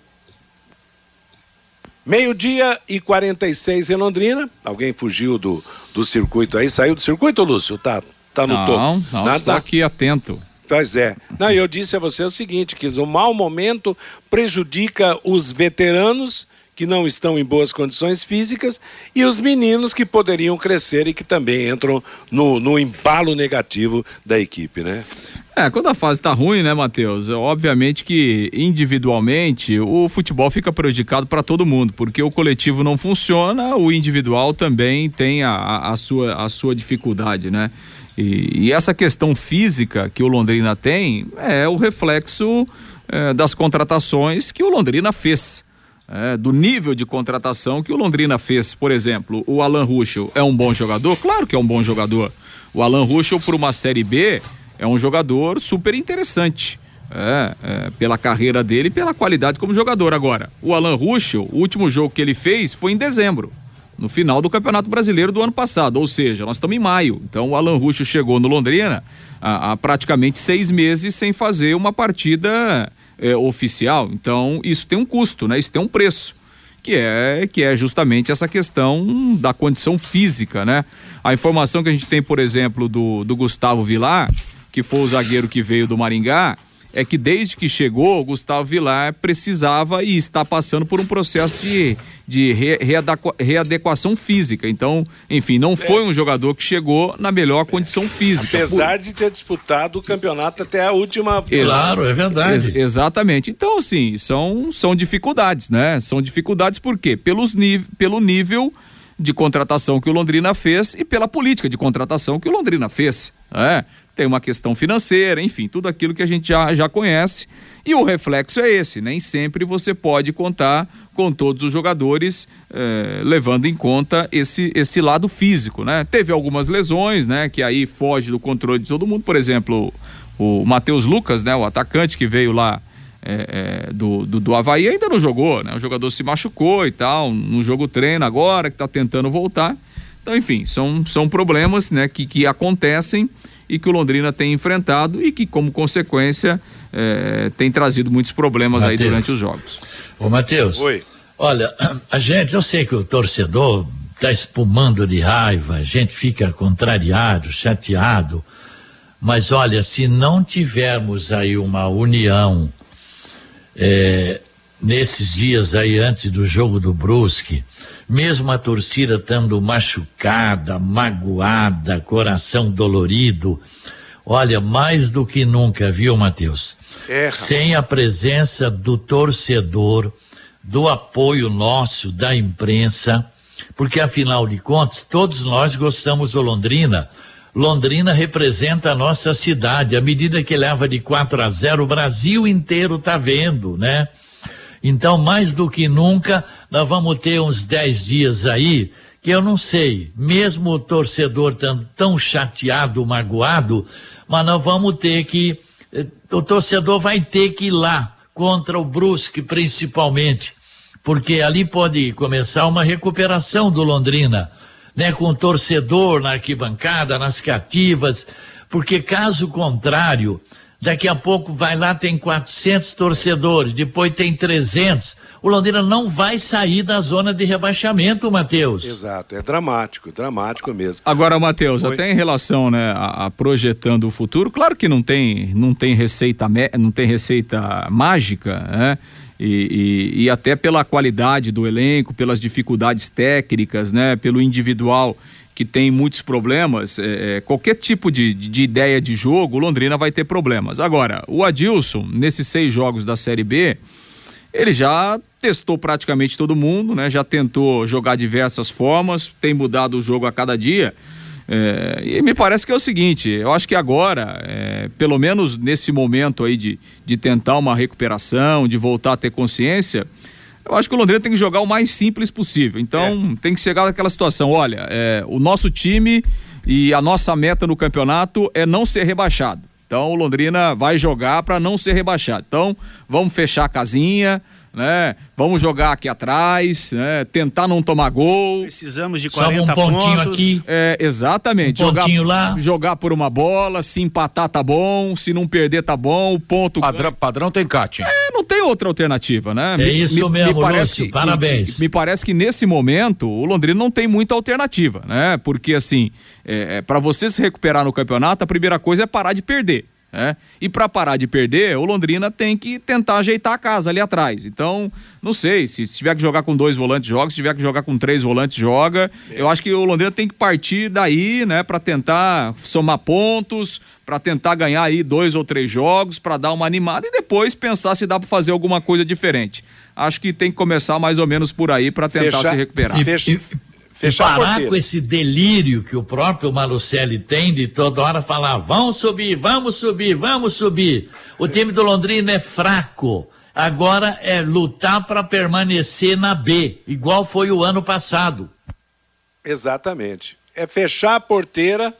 Meio-dia e 46 em Londrina. Alguém fugiu do, do circuito aí? Saiu do circuito, Lúcio? Tá, tá no não, topo. Não, não, estou aqui atento. Pois é. Não, eu disse a você o seguinte, que o mau momento prejudica os veteranos que não estão em boas condições físicas e os meninos que poderiam crescer e que também entram no, no embalo negativo da equipe, né? É, quando a fase tá ruim, né, Matheus? Obviamente que individualmente o futebol fica prejudicado para todo mundo, porque o coletivo não funciona, o individual também tem a, a, sua, a sua dificuldade, né? E, e, essa questão física que o Londrina tem é o reflexo é, das contratações que o Londrina fez. É, do nível de contratação que o Londrina fez, por exemplo, o Alan Ruschel é um bom jogador? Claro que é um bom jogador. O Alan Ruschel, por uma Série B, é um jogador super interessante. É, é, pela carreira dele e pela qualidade como jogador. Agora, o Alan Ruschel, o último jogo que ele fez foi em dezembro, no final do Campeonato Brasileiro do ano passado, ou seja, nós estamos em maio. Então o Alan Ruschel chegou no Londrina há, há praticamente seis meses sem fazer uma partida é, oficial. Então isso tem um custo, né? Isso tem um preço. Que é, que é justamente essa questão da condição física, né? A informação que a gente tem, por exemplo, do, do Gustavo Vilar, que foi o zagueiro que veio do Maringá, é que desde que chegou, o Gustavo Vilar precisava e está passando por um processo de, de re, readequação física. Então, enfim, não foi um jogador que chegou na melhor condição física. Apesar por... de ter disputado o campeonato até a última. Claro, é verdade. Ex exatamente. Então, assim, são, são dificuldades, né? São dificuldades por quê? Pelos pelo nível de contratação que o Londrina fez e pela política de contratação que o Londrina fez. É, tem uma questão financeira, enfim, tudo aquilo que a gente já, já conhece. E o reflexo é esse: nem sempre você pode contar com todos os jogadores, eh, levando em conta esse, esse lado físico, né? Teve algumas lesões, né? Que aí foge do controle de todo mundo, por exemplo, o, o Matheus Lucas, né? O atacante que veio lá é, é, do, do, do Havaí ainda não jogou, né? O jogador se machucou e tal, no jogo treino agora, que está tentando voltar. Então, enfim, são, são problemas né, que, que acontecem e que o Londrina tem enfrentado e que, como consequência, é, tem trazido muitos problemas Mateus. aí durante os jogos. Ô, Matheus. Oi. Olha, a gente, eu sei que o torcedor está espumando de raiva, a gente fica contrariado, chateado, mas olha, se não tivermos aí uma união é, nesses dias aí antes do jogo do Brusque, mesmo a torcida estando machucada, magoada, coração dolorido, olha, mais do que nunca, viu, Matheus? É, Sem a presença do torcedor, do apoio nosso, da imprensa, porque afinal de contas, todos nós gostamos do Londrina. Londrina representa a nossa cidade. À medida que leva de 4 a 0, o Brasil inteiro está vendo, né? Então, mais do que nunca, nós vamos ter uns 10 dias aí que eu não sei, mesmo o torcedor tão, tão chateado, magoado, mas nós vamos ter que, eh, o torcedor vai ter que ir lá contra o Brusque principalmente, porque ali pode começar uma recuperação do Londrina, né, com o torcedor na arquibancada, nas cativas, porque caso contrário, Daqui a pouco vai lá, tem 400 torcedores, depois tem 300. o Londrina não vai sair da zona de rebaixamento, Matheus. Exato, é dramático, dramático mesmo. Agora, Matheus, até em relação né, a, a, projetando o futuro, claro que não tem, não tem receita, não tem receita mágica, né? E, e, e, até pela qualidade do elenco, pelas dificuldades técnicas, né, pelo individual que tem muitos problemas, é, é qualquer tipo de, de, de, ideia de jogo, Londrina vai ter problemas. Agora, o Adilson, nesses seis jogos da Série B, ele já testou praticamente todo mundo, né? Já tentou jogar diversas formas, tem mudado o jogo a cada dia. É, e me parece que é o seguinte, eu acho que agora, é, pelo menos nesse momento aí de, de tentar uma recuperação, de voltar a ter consciência, eu acho que o Londrina tem que jogar o mais simples possível. Então é. tem que chegar naquela situação, olha, é, o nosso time e a nossa meta no campeonato é não ser rebaixado. Então o Londrina vai jogar para não ser rebaixado. Então vamos fechar a casinha, né? Vamos jogar aqui atrás, né? Tentar não tomar gol. Precisamos de 40 Só um pontinho pontos. aqui. É, exatamente. Um jogar, lá. jogar por uma bola, se empatar tá bom, se não perder tá bom, o ponto. Padrão, padrão tem Kátia. É, não tem outra alternativa, né? É me, isso mesmo, me parece Lúcio, que, parabéns. Me, me, parece que nesse momento o Londrina não tem muita alternativa, né? Porque assim, é, é para você se recuperar no campeonato, a primeira coisa é parar de perder. É? E para parar de perder, o Londrina tem que tentar ajeitar a casa ali atrás. Então, não sei, se, se tiver que jogar com dois volantes, joga, se tiver que jogar com três volantes, joga. É. Eu acho que o Londrina tem que partir daí, né, para tentar somar pontos, para tentar ganhar aí dois ou três jogos, para dar uma animada e depois pensar se dá para fazer alguma coisa diferente. Acho que tem que começar mais ou menos por aí para tentar se recuperar. Fecha, Fechar parar com esse delírio que o próprio Malucelli tem de toda hora falar: vamos subir, vamos subir, vamos subir. O time do Londrina é fraco. Agora é lutar para permanecer na B, igual foi o ano passado. Exatamente. É fechar a porteira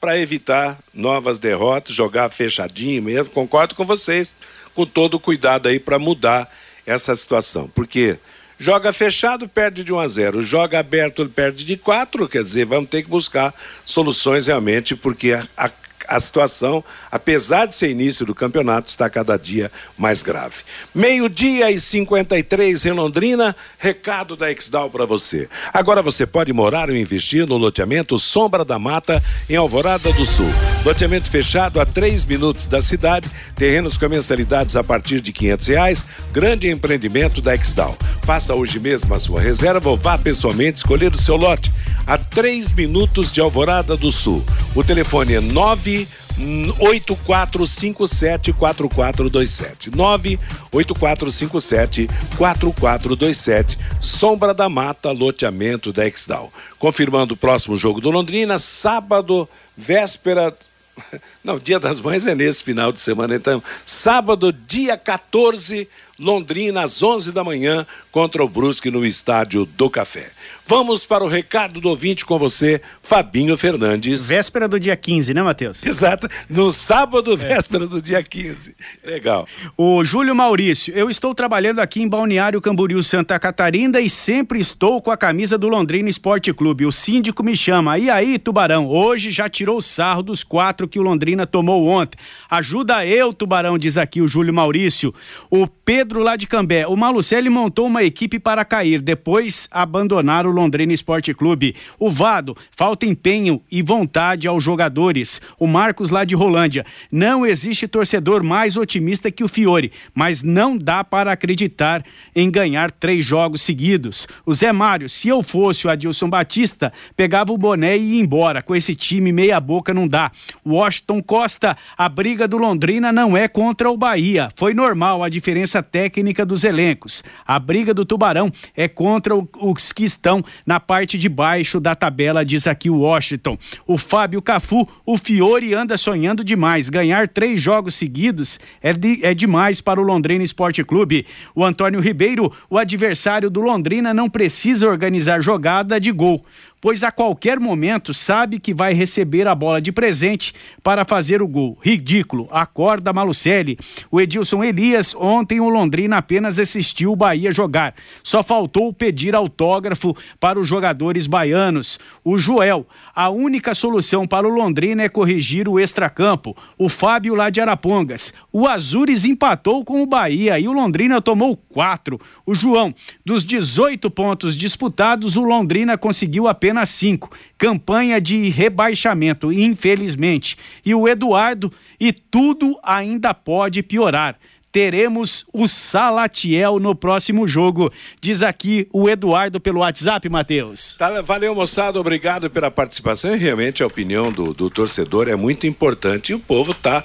para evitar novas derrotas, jogar fechadinho mesmo. Concordo com vocês, com todo o cuidado aí para mudar essa situação. Porque Joga fechado, perde de 1 a 0. Joga aberto, perde de 4. Quer dizer, vamos ter que buscar soluções realmente, porque a, a a situação, apesar de ser início do campeonato, está cada dia mais grave. Meio-dia e 53 em Londrina, recado da Exdal para você. Agora você pode morar ou investir no loteamento Sombra da Mata, em Alvorada do Sul. Loteamento fechado a três minutos da cidade, terrenos com mensalidades a partir de quinhentos reais, grande empreendimento da Exdal. Faça hoje mesmo a sua reserva ou vá pessoalmente escolher o seu lote a três minutos de Alvorada do Sul. O telefone é 98457 4427. 98457 4427. Sombra da Mata, loteamento da Exdal. Confirmando o próximo jogo do Londrina, sábado, véspera não, Dia das Mães é nesse final de semana, então. Sábado, dia 14, Londrina, às 11 da manhã, contra o Brusque no Estádio do Café. Vamos para o recado do ouvinte com você, Fabinho Fernandes. Véspera do dia 15, né, Matheus? Exato, no sábado, é. véspera do dia 15. Legal. O Júlio Maurício, eu estou trabalhando aqui em Balneário Camboriú, Santa Catarina e sempre estou com a camisa do Londrina Esporte Clube. O síndico me chama. E aí, Tubarão, hoje já tirou o sarro dos quatro que o Londrina tomou ontem. Ajuda eu, Tubarão, diz aqui o Júlio Maurício. O Pedro lá de Cambé, o Malucelli montou uma equipe para cair, depois abandonar o Londrina Esporte Clube. O Vado, falta empenho e vontade aos jogadores. O Marcos lá de Rolândia, não existe torcedor mais otimista que o Fiore, mas não dá para acreditar em ganhar três jogos seguidos. O Zé Mário, se eu fosse o Adilson Batista, pegava o boné e ia embora. Com esse time meia boca não dá. Washington Costa, a briga do Londrina não é contra o Bahia. Foi normal a diferença técnica dos elencos. A briga do Tubarão é contra os que estão na parte de baixo da tabela, diz aqui o Washington. O Fábio Cafu, o Fiore anda sonhando demais. Ganhar três jogos seguidos é, de, é demais para o Londrina Esporte Clube. O Antônio Ribeiro, o adversário do Londrina, não precisa organizar jogada de gol pois a qualquer momento sabe que vai receber a bola de presente para fazer o gol. Ridículo, acorda Malucelli. O Edilson Elias, ontem o Londrina apenas assistiu o Bahia jogar. Só faltou pedir autógrafo para os jogadores baianos. O Joel, a única solução para o Londrina é corrigir o extracampo. O Fábio lá de Arapongas. O Azures empatou com o Bahia e o Londrina tomou quatro. O João, dos 18 pontos disputados, o Londrina conseguiu apenas cinco. Campanha de rebaixamento, infelizmente. E o Eduardo, e tudo ainda pode piorar teremos o Salatiel no próximo jogo. Diz aqui o Eduardo pelo WhatsApp, Matheus. Tá, valeu, moçada. Obrigado pela participação. E realmente a opinião do, do torcedor é muito importante e o povo está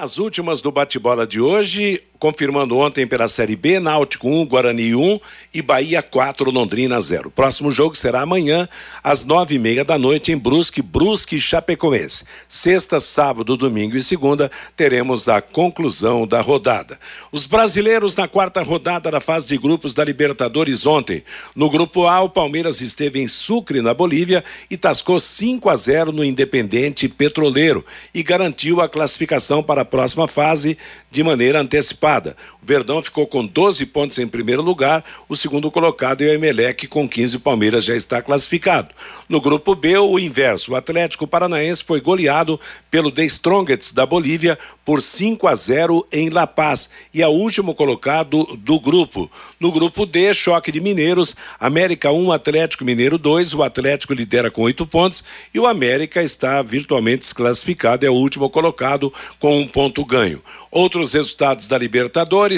As últimas do bate-bola de hoje, confirmando ontem pela Série B, Náutico 1, Guarani 1 e Bahia 4, Londrina 0. Próximo jogo será amanhã, às nove e meia da noite, em Brusque, Brusque e Chapecoense. Sexta, sábado, domingo e segunda, teremos a conclusão da rodada. Os brasileiros na quarta rodada da fase de grupos da Libertadores ontem. No grupo A, o Palmeiras esteve em Sucre, na Bolívia, e tascou 5 a 0 no Independente Petroleiro e garantiu a classificação para próxima fase de maneira antecipada Verdão ficou com 12 pontos em primeiro lugar, o segundo colocado é o Emelec com 15, o Palmeiras já está classificado. No grupo B, o inverso, o Atlético Paranaense foi goleado pelo The Strongest da Bolívia por 5 a 0 em La Paz e é o último colocado do grupo. No grupo D, choque de mineiros, América 1, Atlético Mineiro 2, o Atlético lidera com 8 pontos e o América está virtualmente desclassificado, é o último colocado com um ponto ganho. Outros resultados da Libertadores: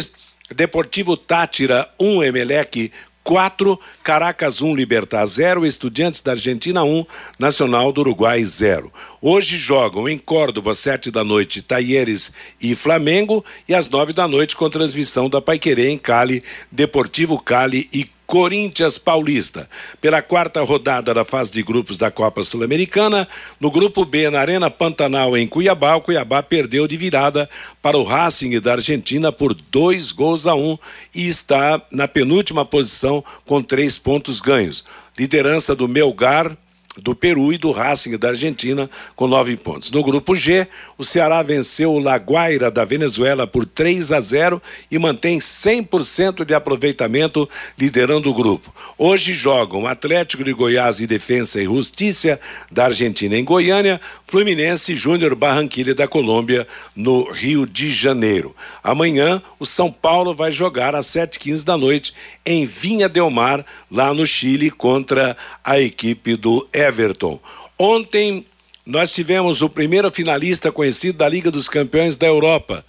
Deportivo Tátira 1, um, Emelec 4, Caracas 1, um, Libertar 0, Estudiantes da Argentina 1, um, Nacional do Uruguai 0. Hoje jogam em Córdoba, 7 da noite, Taieres e Flamengo, e às 9 da noite, com transmissão da Paiquerê em Cali, Deportivo Cali e Corinthians Paulista. Pela quarta rodada da fase de grupos da Copa Sul-Americana, no grupo B, na Arena Pantanal, em Cuiabá, o Cuiabá perdeu de virada para o Racing da Argentina por dois gols a um e está na penúltima posição com três pontos ganhos. Liderança do Melgar do Peru e do Racing da Argentina com nove pontos. No grupo G, o Ceará venceu o Laguaira da Venezuela por 3 a 0 e mantém 100% de aproveitamento liderando o grupo. Hoje jogam Atlético de Goiás e Defensa e Justiça da Argentina em Goiânia, Fluminense e Júnior Barranquilla da Colômbia no Rio de Janeiro. Amanhã o São Paulo vai jogar às 7h15 da noite em Vinha Del Mar, lá no Chile, contra a equipe do Everton. Ontem nós tivemos o primeiro finalista conhecido da Liga dos Campeões da Europa.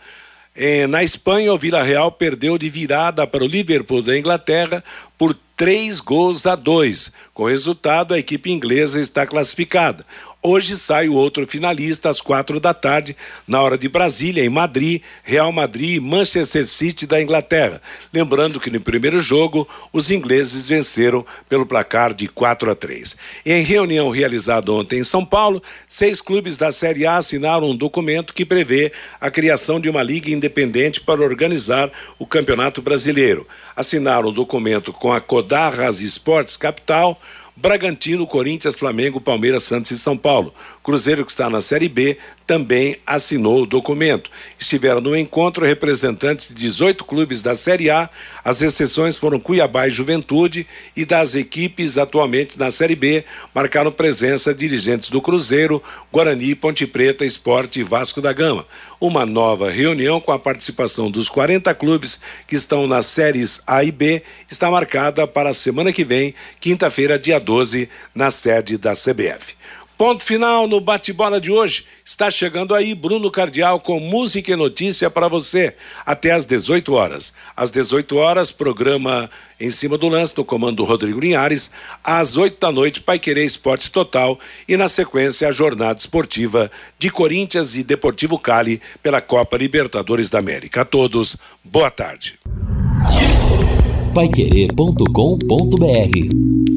Eh, na Espanha, o Vila Real perdeu de virada para o Liverpool da Inglaterra por três gols a dois. Com resultado, a equipe inglesa está classificada. Hoje sai o outro finalista às quatro da tarde, na hora de Brasília, em Madrid, Real Madrid e Manchester City da Inglaterra. Lembrando que no primeiro jogo, os ingleses venceram pelo placar de 4 a 3. Em reunião realizada ontem em São Paulo, seis clubes da Série A assinaram um documento que prevê a criação de uma liga independente para organizar o Campeonato Brasileiro. Assinaram o documento com a Codarras Esportes Capital Bragantino, Corinthians, Flamengo, Palmeiras, Santos e São Paulo. Cruzeiro, que está na Série B, também assinou o documento. Estiveram no encontro representantes de 18 clubes da Série A, as exceções foram Cuiabá e Juventude, e das equipes atualmente na Série B, marcaram presença dirigentes do Cruzeiro, Guarani, Ponte Preta, Esporte e Vasco da Gama. Uma nova reunião com a participação dos 40 clubes que estão nas séries A e B está marcada para a semana que vem, quinta-feira, dia 12, na sede da CBF. Ponto final no bate-bola de hoje. Está chegando aí Bruno Cardial com música e notícia para você até às 18 horas. Às 18 horas, programa em cima do lance do comando Rodrigo Linhares. Às 8 da noite, Pai Querer Esporte Total e na sequência a jornada esportiva de Corinthians e Deportivo Cali pela Copa Libertadores da América. A todos, boa tarde. Paiquerê.com.br